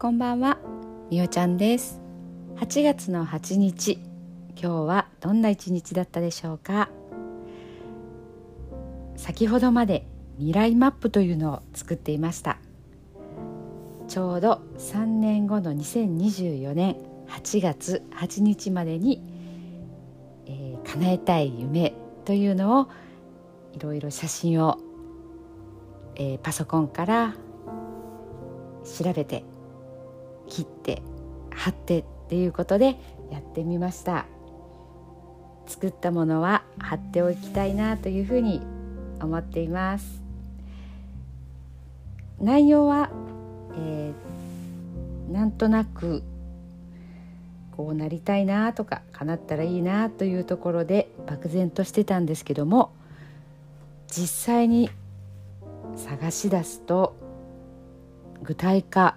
こんばんは。みおちゃんです。8月の8日今日はどんな一日だったでしょうか。先ほどまで未来マップというのを作っていました。ちょうど3年後の2024年8月8日までに、えー、叶えたい夢というのをいろいろ写真を、えー、パソコンから調べて切って貼ってっていうことでやってみました。作ったものは貼っておきたいなというふうに思っています。内容は、えー、なんとなくこうなりたいなとか叶ったらいいなというところで漠然としてたんですけども実際に探し出すと具体化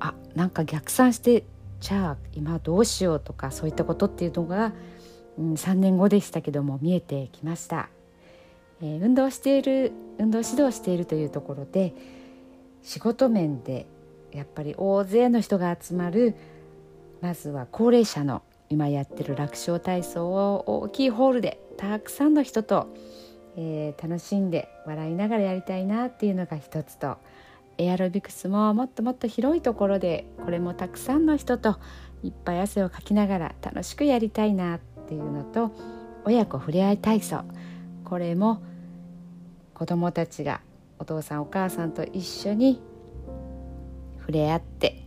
あなんか逆算してじゃあ今どうしようとかそういったことっていうのが、うん、3年後でしたけども見えてきました、えー、運動している運動指導しているというところで仕事面でやっぱり大勢の人が集まるまずは高齢者の今やってる楽勝体操を大きいホールでたくさんの人と、えー、楽しんで笑いながらやりたいなっていうのが一つとエアロビクスももっともっと広いところでこれもたくさんの人といっぱい汗をかきながら楽しくやりたいなっていうのと親子ふれあい体操これも子どもたちがお父さんお母さんと一緒に触れ合って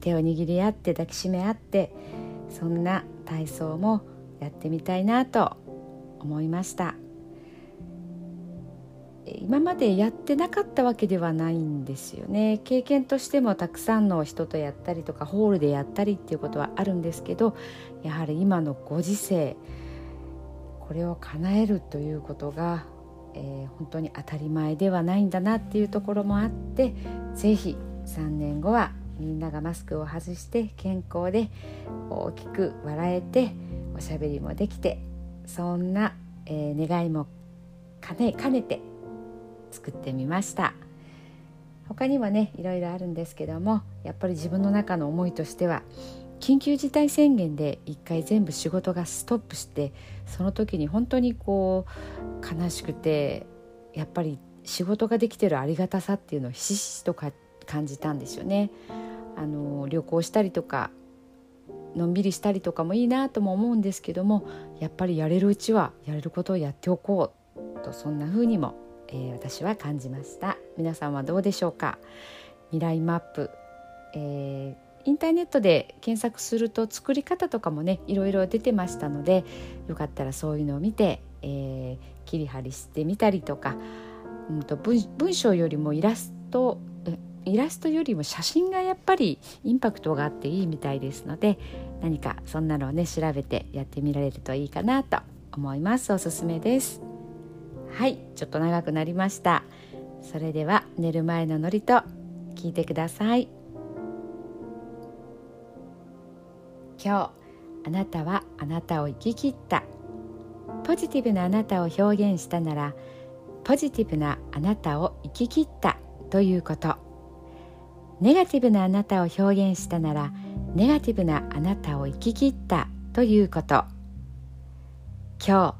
手を握り合って抱きしめ合ってそんな体操もやってみたいなと思いました。今までやってなかったわけではないんですよね。経験としてもたくさんの人とやったりとかホールでやったりっていうことはあるんですけどやはり今のご時世これを叶えるということが、えー、本当に当たり前ではないんだなっていうところもあって是非3年後はみんながマスクを外して健康で大きく笑えておしゃべりもできてそんな、えー、願いも兼ね兼ねて作ってみました他にはねいろいろあるんですけどもやっぱり自分の中の思いとしては緊急事態宣言で一回全部仕事がストップしてその時に本当にこう悲しくてやっぱり仕事ができてるありがたさっていうのをひしひしとか感じたんですよね。あの旅行したりとかのんびりしたりとかもいいなとも思うんですけどもやっぱりやれるうちはやれることをやっておこうとそんな風にもえー、私は感じました。皆さんはどうでしょうか？未来マップ、えー、インターネットで検索すると作り方とかもねいろいろ出てましたのでよかったらそういうのを見て、えー、切り張りしてみたりとか、うんと、文文章よりもイラストイラストよりも写真がやっぱりインパクトがあっていいみたいですので何かそんなのをね調べてやってみられるといいかなと思います。おすすめです。はいちょっと長くなりました。それでは寝る前のノリと聞いてください。今日あなたはあなたを生き切った。ポジティブなあなたを表現したならポジティブなあなたを生き切った。ということ。ネガティブなあなたを表現したならネガティブなあなたを生き切った。ということ。今日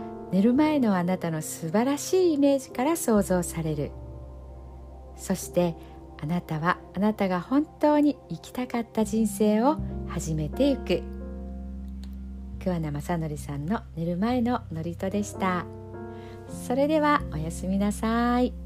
寝る前のあなたの素晴らしいイメージから想像される。そしてあなたはあなたが本当に生きたかった人生を始めていく。桑名正則さんの寝る前の祝詞でした。それではおやすみなさい。